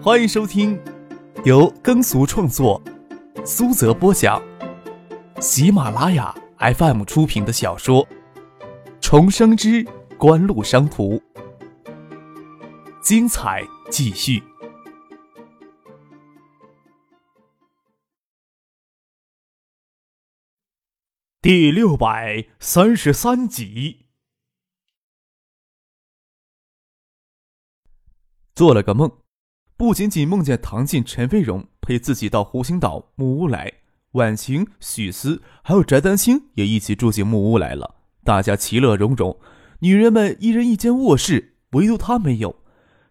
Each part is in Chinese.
欢迎收听由耕俗创作、苏泽播讲、喜马拉雅 FM 出品的小说《重生之官路商途》，精彩继续，第六百三十三集。做了个梦，不仅仅梦见唐静、陈飞荣陪自己到湖心岛木屋来，婉晴、许思还有翟丹青也一起住进木屋来了。大家其乐融融，女人们一人一间卧室，唯独他没有。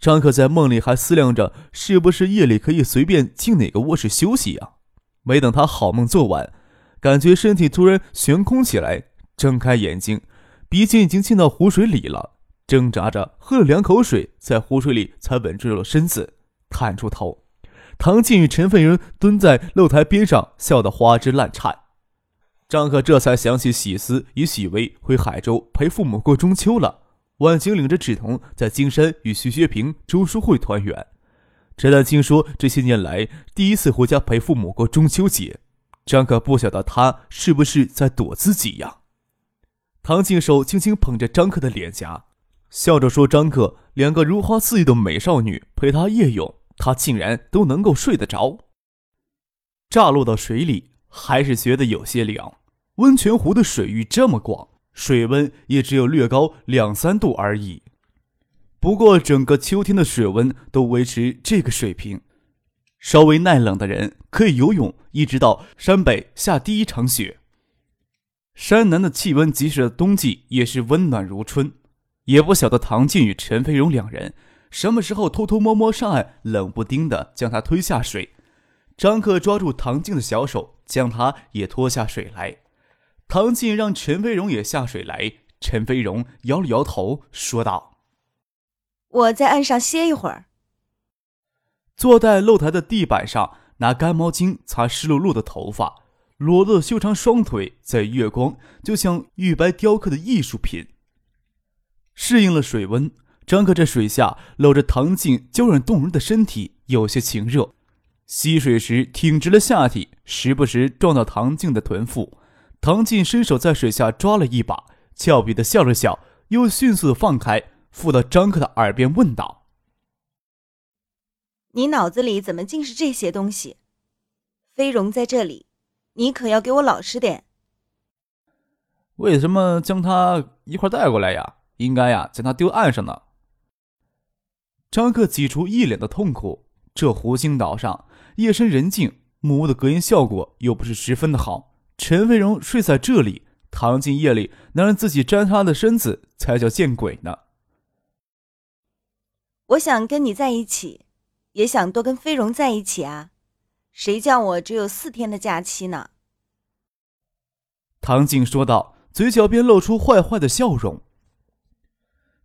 张可在梦里还思量着，是不是夜里可以随便进哪个卧室休息呀？没等他好梦做完，感觉身体突然悬空起来，睁开眼睛，鼻尖已经进到湖水里了。挣扎着喝了两口水，在湖水里才稳住了身子，探出头。唐静与陈飞云蹲在露台边上，笑得花枝乱颤。张可这才想起喜思与许巍回海州陪父母过中秋了。婉晴领着芷彤在金山与徐学平、周淑慧团圆。陈丹青说这些年来第一次回家陪父母过中秋节。张可不晓得他是不是在躲自己呀？唐静手轻轻捧着张克的脸颊。笑着说：“张克，两个如花似玉的美少女陪他夜泳，他竟然都能够睡得着。乍落到水里，还是觉得有些凉。温泉湖的水域这么广，水温也只有略高两三度而已。不过整个秋天的水温都维持这个水平，稍微耐冷的人可以游泳，一直到山北下第一场雪。山南的气温，即使冬季也是温暖如春。”也不晓得唐静与陈飞荣两人什么时候偷偷摸摸上岸，冷不丁的将他推下水。张克抓住唐静的小手，将他也拖下水来。唐静让陈飞荣也下水来。陈飞荣摇了摇头，说道：“我在岸上歇一会儿。”坐在露台的地板上，拿干毛巾擦湿漉漉的头发，裸露的修长双腿在月光就像玉白雕刻的艺术品。适应了水温，张克这水下搂着唐静娇软动人的身体，有些情热。吸水时挺直了下体，时不时撞到唐静的臀腹。唐静伸手在水下抓了一把，俏皮的笑了笑，又迅速的放开，附到张克的耳边问道：“你脑子里怎么尽是这些东西？飞荣在这里，你可要给我老实点。为什么将他一块带过来呀？”应该呀，将他丢岸上呢。张克挤出一脸的痛苦。这湖心岛上夜深人静，木屋的隔音效果又不是十分的好。陈飞荣睡在这里，唐静夜里能让自己沾他的身子，才叫见鬼呢。我想跟你在一起，也想多跟飞荣在一起啊。谁叫我只有四天的假期呢？唐静说道，嘴角边露出坏坏的笑容。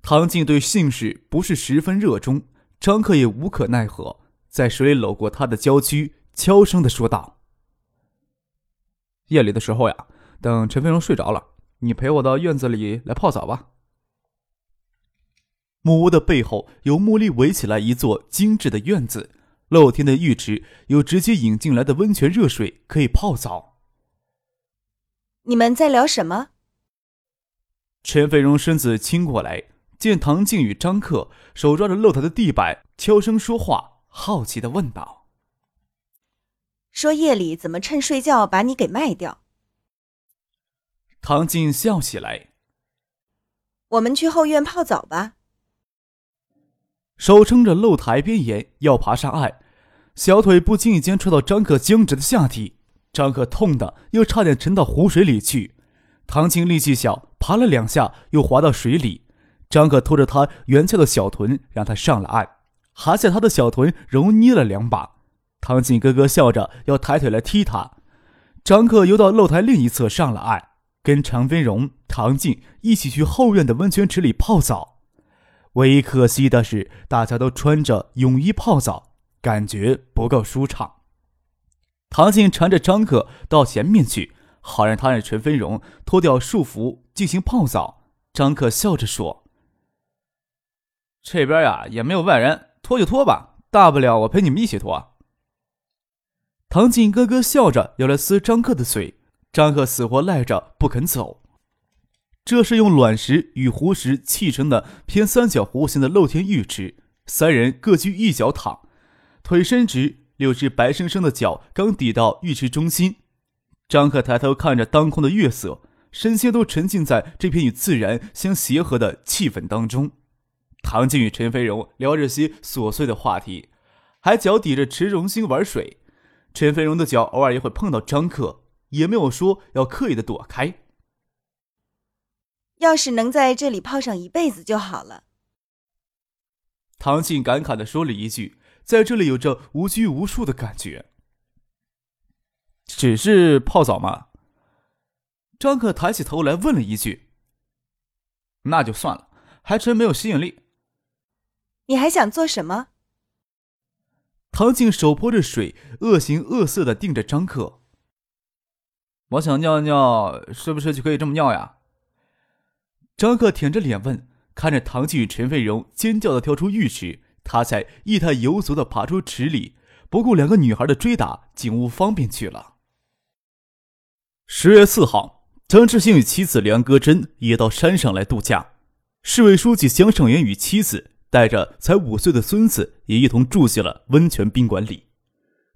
唐静对姓氏不是十分热衷，张克也无可奈何，在水里搂过她的娇躯，悄声的说道：“夜里的时候呀，等陈飞荣睡着了，你陪我到院子里来泡澡吧。”木屋的背后有木力围起来一座精致的院子，露天的浴池有直接引进来的温泉热水可以泡澡。你们在聊什么？陈飞荣身子倾过来。见唐静与张克手抓着露台的地板，悄声说话，好奇的问道：“说夜里怎么趁睡觉把你给卖掉？”唐静笑起来：“我们去后院泡澡吧。”手撑着露台边沿要爬上岸，小腿不经意间踹到张克僵直的下体，张克痛的又差点沉到湖水里去。唐静力气小，爬了两下又滑到水里。张可拖着他圆翘的小臀，让他上了岸，还在他的小臀揉捏了两把。唐静咯咯笑着要抬腿来踢他。张克游到露台另一侧上了岸，跟常飞荣、唐静一起去后院的温泉池里泡澡。唯一可惜的是，大家都穿着泳衣泡澡，感觉不够舒畅。唐静缠着张克到前面去，好让他让陈飞荣脱掉束缚进行泡澡。张克笑着说。这边呀也没有外人，脱就脱吧，大不了我陪你们一起脱。唐静咯咯笑着，要来撕张克的嘴，张克死活赖着不肯走。这是用卵石与湖石砌成的偏三角弧形的露天浴池，三人各居一角躺，腿伸直，六只白生生的脚刚抵到浴池中心。张克抬头看着当空的月色，身心都沉浸在这片与自然相协和的气氛当中。唐静与陈飞荣聊着些琐碎的话题，还脚抵着池中心玩水。陈飞荣的脚偶尔也会碰到张克，也没有说要刻意的躲开。要是能在这里泡上一辈子就好了。唐静感慨的说了一句：“在这里有着无拘无束的感觉。”只是泡澡吗？张克抬起头来问了一句：“那就算了，还真没有吸引力。”你还想做什么？唐静手泼着水，恶形恶色的盯着张克。我想尿尿，是不是就可以这么尿呀？张克舔着脸问，看着唐静与陈飞荣尖叫的跳出浴池，他才一态游足的爬出池里，不顾两个女孩的追打，进屋方便去了。十月四号，张志兴与妻子梁歌珍也到山上来度假。市委书记江胜元与妻子带着才五岁的孙子也一同住进了温泉宾馆里。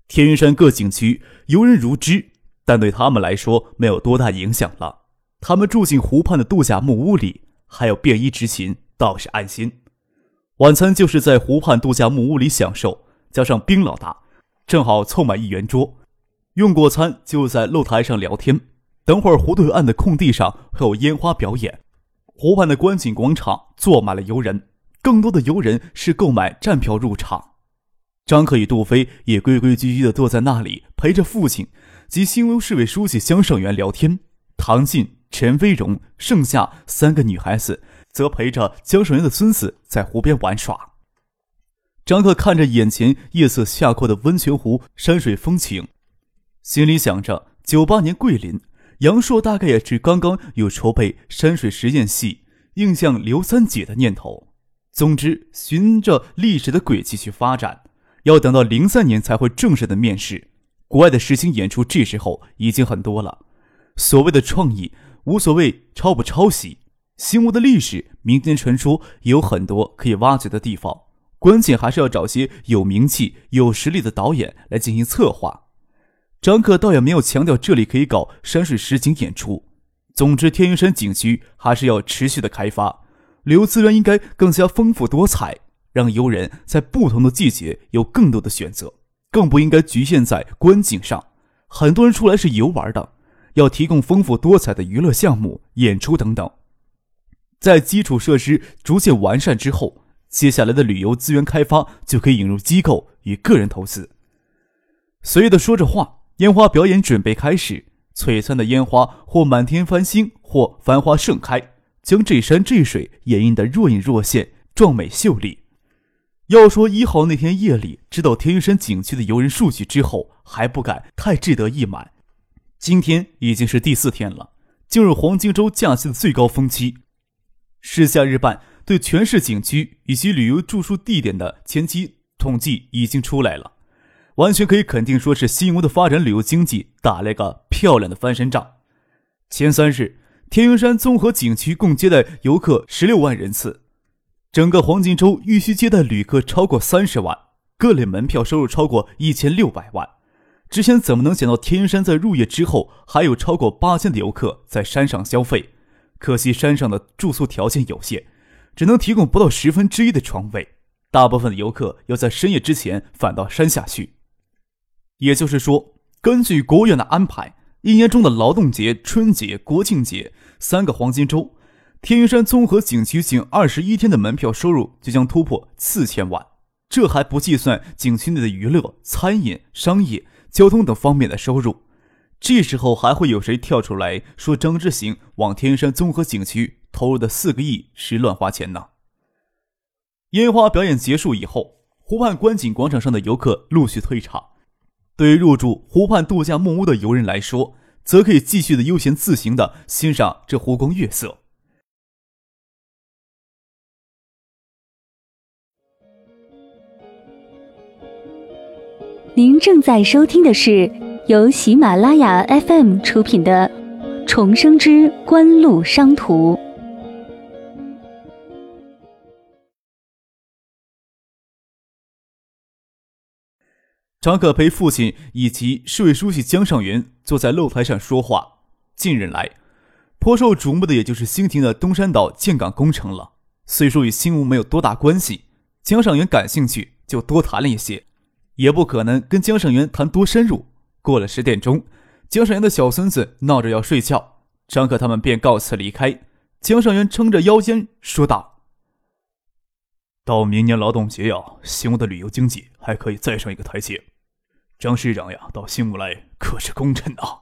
天云山各景区游人如织，但对他们来说没有多大影响了。他们住进湖畔的度假木屋里，还有便衣执勤，倒是安心。晚餐就是在湖畔度假木屋里享受，加上冰老大，正好凑满一圆桌。用过餐就在露台上聊天。等会儿湖对岸的空地上会有烟花表演。湖畔的观景广场坐满了游人，更多的游人是购买站票入场。张克与杜飞也规规矩矩地坐在那里，陪着父亲及新屋市委书记江胜元聊天。唐静。陈飞荣，剩下三个女孩子则陪着江胜元的孙子在湖边玩耍。张克看着眼前夜色下阔的温泉湖山水风情，心里想着：九八年桂林，杨烁大概也是刚刚有筹备山水实验戏《印象刘三姐》的念头。总之，循着历史的轨迹去发展，要等到零三年才会正式的面世。国外的实景演出这时候已经很多了，所谓的创意。无所谓抄不抄袭，新屋的历史、民间传说也有很多可以挖掘的地方，关键还是要找些有名气、有实力的导演来进行策划。张克倒也没有强调这里可以搞山水实景演出。总之，天云山景区还是要持续的开发，旅游资源应该更加丰富多彩，让游人在不同的季节有更多的选择，更不应该局限在观景上。很多人出来是游玩的。要提供丰富多彩的娱乐项目、演出等等。在基础设施逐渐完善之后，接下来的旅游资源开发就可以引入机构与个人投资。随意的说着话，烟花表演准备开始。璀璨的烟花或满天繁星，或繁花盛开，将这山这水掩映得若隐若现，壮美秀丽。要说一号那天夜里知道天云山景区的游人数据之后，还不敢太志得意满。今天已经是第四天了，进入黄金周假期的最高峰期。市夏日办对全市景区以及旅游住宿地点的前期统计已经出来了，完全可以肯定说是新游的发展旅游经济打了一个漂亮的翻身仗。前三日，天云山综合景区共接待游客十六万人次，整个黄金周预需接待旅客超过三十万，各类门票收入超过一千六百万。之前怎么能想到天云山在入夜之后还有超过八千的游客在山上消费？可惜山上的住宿条件有限，只能提供不到十分之一的床位，大部分的游客要在深夜之前返到山下去。也就是说，根据国务院的安排，一年中的劳动节、春节、国庆节三个黄金周，天云山综合景区仅二十一天的门票收入就将突破四千万，这还不计算景区内的娱乐、餐饮、商业。交通等方面的收入，这时候还会有谁跳出来说张之行往天山综合景区投入的四个亿是乱花钱呢？烟花表演结束以后，湖畔观景广场上的游客陆续退场，对于入住湖畔度假木屋的游人来说，则可以继续的悠闲自行的欣赏这湖光月色。您正在收听的是由喜马拉雅 FM 出品的《重生之官路商途》。张可陪父亲以及市委书记江上元坐在露台上说话。近日来，颇受瞩目的也就是新亭的东山岛建港工程了。虽说与新吴没有多大关系，江上元感兴趣就多谈了一些。也不可能跟江尚元谈多深入。过了十点钟，江尚元的小孙子闹着要睡觉，张可他们便告辞离开。江尚元撑着腰间说道：“到明年劳动节呀，新屋的旅游经济还可以再上一个台阶。张市长呀，到新屋来可是功臣呐。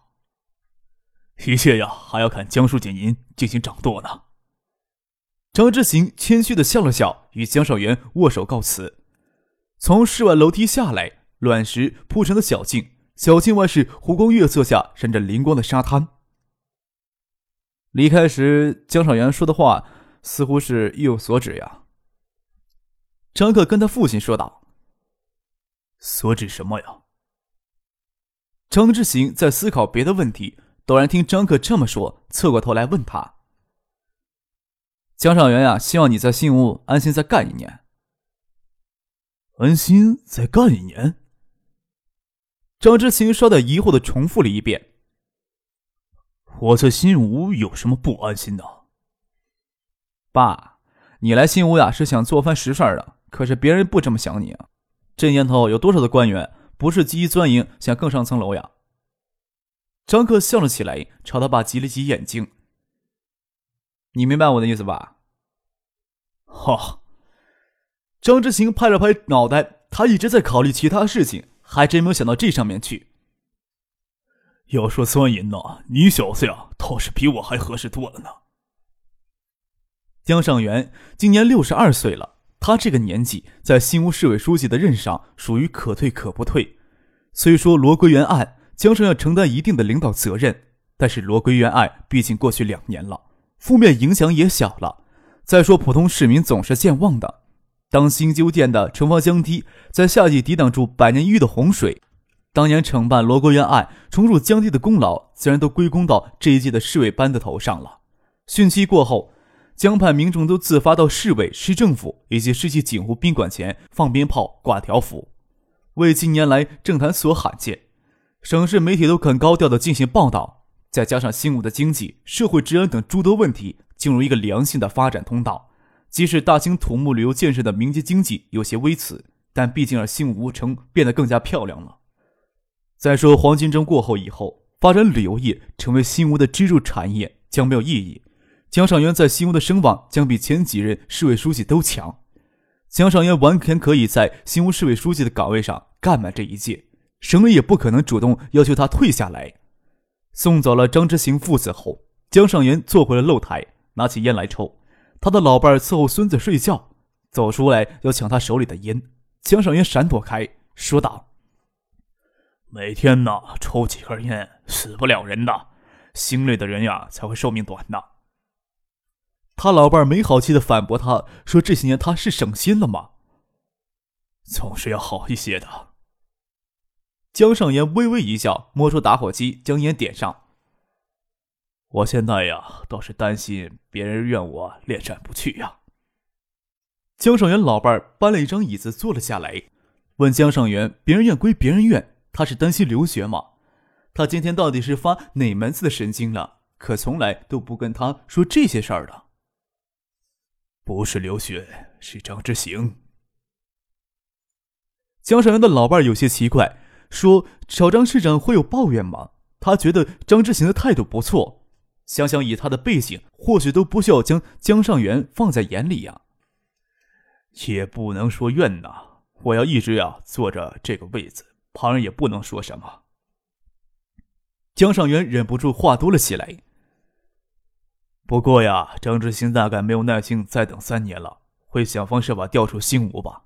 一切呀，还要看江书记您进行掌舵呢。”张之行谦虚的笑了笑，与江少元握手告辞。从室外楼梯下来，卵石铺成的小径，小径外是湖光月色下闪着灵光的沙滩。离开时，江少元说的话似乎是意有所指呀。张克跟他父亲说道：“所指什么呀？”张之行在思考别的问题，陡然听张克这么说，侧过头来问他：“江少元呀，希望你在新屋安心再干一年。”安心再干一年。张之行稍带疑惑的重复了一遍：“我在新吴有什么不安心的？”爸，你来新吴呀是想做番实事的，可是别人不这么想你啊。这年头有多少的官员不是积极钻营，想更上层楼呀？张克笑了起来，朝他爸挤了挤眼睛：“你明白我的意思吧？”哈。张之行拍了拍脑袋，他一直在考虑其他事情，还真没有想到这上面去。要说钻营呢，你小子呀，倒是比我还合适多了呢。江尚元今年六十二岁了，他这个年纪在新屋市委书记的任上属于可退可不退。虽说罗归元案，江尚要承担一定的领导责任，但是罗归元案毕竟过去两年了，负面影响也小了。再说普通市民总是健忘的。当新修建的城防江堤在夏季抵挡住百年一遇的洪水，当年惩办罗国元案重入江堤的功劳，自然都归功到这一届的市委班子头上了。汛期过后，江畔民众都自发到市委、市政府以及世纪锦湖宾馆前放鞭炮、挂条幅，为近年来政坛所罕见。省市媒体都肯高调的进行报道，再加上新武的经济、社会治安等诸多问题进入一个良性的发展通道。即使大兴土木旅游建设的民间经济有些微词，但毕竟让新吴城变得更加漂亮了。再说黄金周过后以后，发展旅游业成为新吴的支柱产业将没有意义。江上元在新吴的声望将比前几任市委书记都强。江上元完全可以在新吴市委书记的岗位上干满这一届，省委也不可能主动要求他退下来。送走了张之行父子后，江上元坐回了露台，拿起烟来抽。他的老伴儿伺候孙子睡觉，走出来要抢他手里的烟。江尚元闪躲开，说道：“每天呢，抽几根烟，死不了人的。心累的人呀，才会寿命短的。”他老伴儿没好气的反驳他说：“这些年他是省心了吗？总是要好一些的。”江尚元微微一笑，摸出打火机，将烟点上。我现在呀，倒是担心别人怨我恋战不去呀。江尚元老伴儿搬了一张椅子坐了下来，问江尚元：“别人怨归别人怨，他是担心留学吗？他今天到底是发哪门子的神经了？可从来都不跟他说这些事儿的。不是留学，是张之行。”江尚元的老伴有些奇怪，说：“找张市长会有抱怨吗？他觉得张之行的态度不错。”想想以他的背景，或许都不需要将江上元放在眼里呀。也不能说怨呐，我要一直呀坐着这个位子，旁人也不能说什么。江上元忍不住话多了起来。不过呀，张之行大概没有耐心再等三年了，会想方设法调出新吴吧。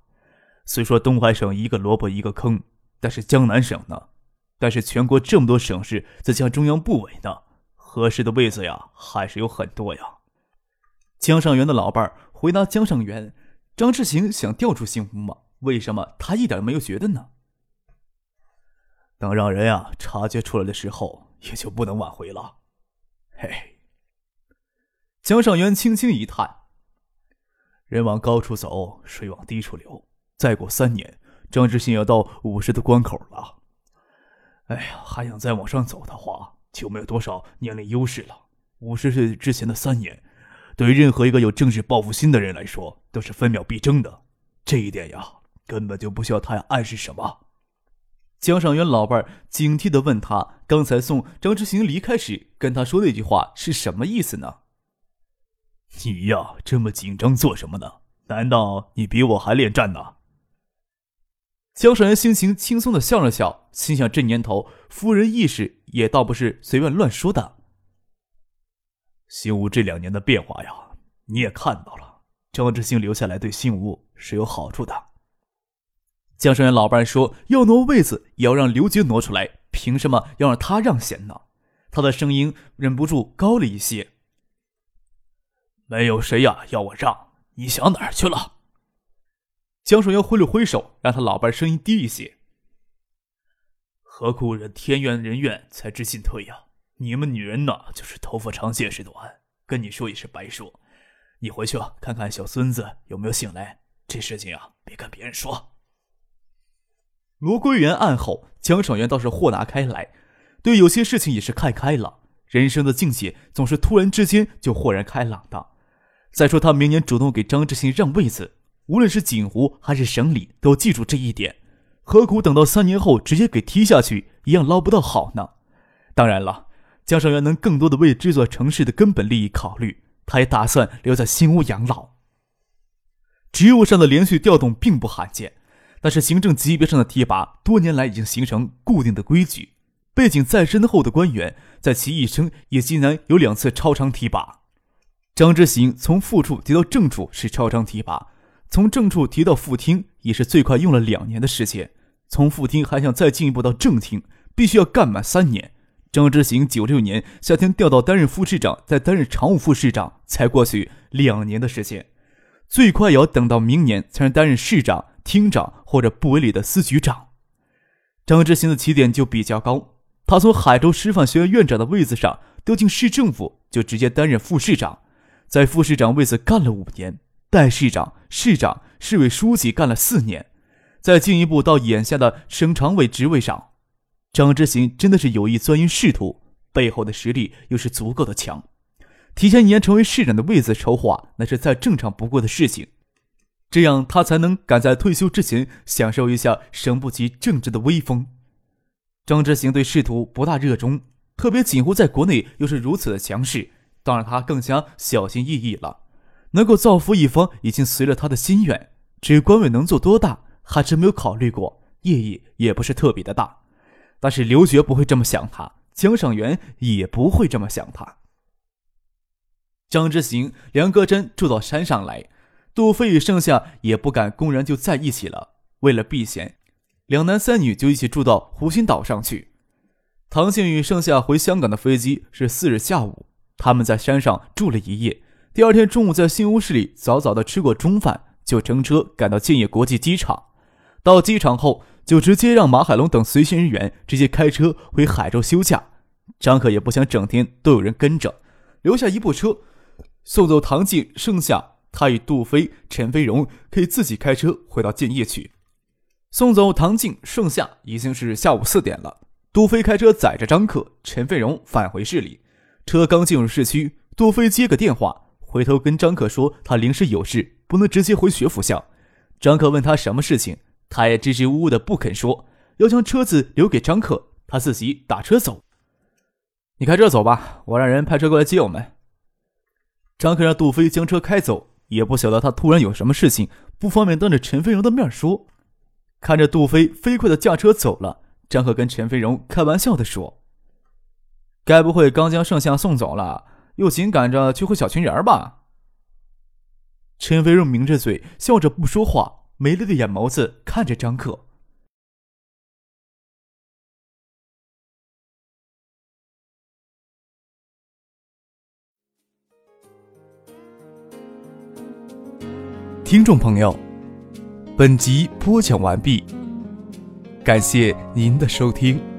虽说东海省一个萝卜一个坑，但是江南省呢？但是全国这么多省市在向中央部委呢？合适的位子呀，还是有很多呀。江上元的老伴儿回答江上元：“张志行想调出新吴吗？为什么他一点没有觉得呢？”等让人啊察觉出来的时候，也就不能挽回了。嘿。江上元轻轻一叹：“人往高处走，水往低处流。再过三年，张志新要到五十的关口了。哎呀，还想再往上走的话，就没有多少年龄优势了。五十岁之前的三年，对于任何一个有政治抱负心的人来说，都是分秒必争的。这一点呀，根本就不需要他暗示什么。”江上元老伴警惕的问他：“刚才送张之行离开时，跟他说那句话是什么意思呢？”你呀，这么紧张做什么呢？难道你比我还恋战呢？江少元心情轻松的笑了笑，心想：这年头，夫人意识也倒不是随便乱说的。新屋这两年的变化呀，你也看到了。张之星留下来对新屋是有好处的。江少元老伴说：“要挪位子，也要让刘杰挪出来，凭什么要让他让贤呢？”他的声音忍不住高了一些。没有谁呀要我让，你想哪儿去了？江守元挥了挥手，让他老伴声音低一些。何苦人天怨人怨才知进退呀？你们女人呐，就是头发长见识短，跟你说也是白说。你回去啊，看看小孙子有没有醒来。这事情啊，别跟别人说。罗归元案后，江守元倒是豁达开来，对有些事情也是看开了。人生的境界总是突然之间就豁然开朗的。再说，他明年主动给张志新让位子，无论是锦湖还是省里，都记住这一点。何苦等到三年后直接给踢下去，一样捞不到好呢？当然了，江上元能更多的为这座城市的根本利益考虑，他也打算留在新屋养老。职务上的连续调动并不罕见，但是行政级别上的提拔，多年来已经形成固定的规矩。背景再深厚的官员，在其一生也极难有两次超常提拔。张之行从副处提到正处是超常提拔，从正处提到副厅也是最快用了两年的时间。从副厅还想再进一步到正厅，必须要干满三年。张之行九六年夏天调到担任副市长，再担任常务副市长，才过去两年的时间，最快也要等到明年才能担任市长、厅长或者部委里的司局长。张之行的起点就比较高，他从海州师范学院院长的位子上调进市政府，就直接担任副市长。在副市长位子干了五年，代市长、市长、市委书记干了四年，再进一步到眼下的省常委职位上，张之行真的是有意钻营仕途，背后的实力又是足够的强，提前一年成为市长的位子筹划，那是再正常不过的事情，这样他才能赶在退休之前享受一下省部级政治的威风。张之行对仕途不大热衷，特别锦湖在国内又是如此的强势。当然，他更加小心翼翼了。能够造福一方，已经随了他的心愿。至于官位能做多大，还真没有考虑过。意义也不是特别的大。但是刘觉不会这么想他，江上元也不会这么想他。张之行、梁戈真住到山上来，杜飞与盛夏也不敢公然就在一起了。为了避嫌，两男三女就一起住到湖心岛上去。唐静与盛夏回香港的飞机是四日下午。他们在山上住了一夜，第二天中午在新屋市里早早的吃过中饭，就乘车赶到建业国际机场。到机场后，就直接让马海龙等随行人员直接开车回海州休假。张可也不想整天都有人跟着，留下一部车送走唐静，剩下他与杜飞、陈飞荣可以自己开车回到建业去。送走唐静，剩下已经是下午四点了。杜飞开车载着张可、陈飞荣返回市里。车刚进入市区，杜飞接个电话，回头跟张可说他临时有事，不能直接回学府巷。张可问他什么事情，他也支支吾吾的不肯说，要将车子留给张可，他自己打车走。你开车走吧，我让人派车过来接我们。张可让杜飞将车开走，也不晓得他突然有什么事情，不方便当着陈飞荣的面说。看着杜飞飞快的驾车走了，张可跟陈飞荣开玩笑的说。该不会刚将圣像送走了，又紧赶着去会小群人吧？陈飞荣抿着嘴笑着不说话，没泪的眼眸子看着张可。听众朋友，本集播讲完毕，感谢您的收听。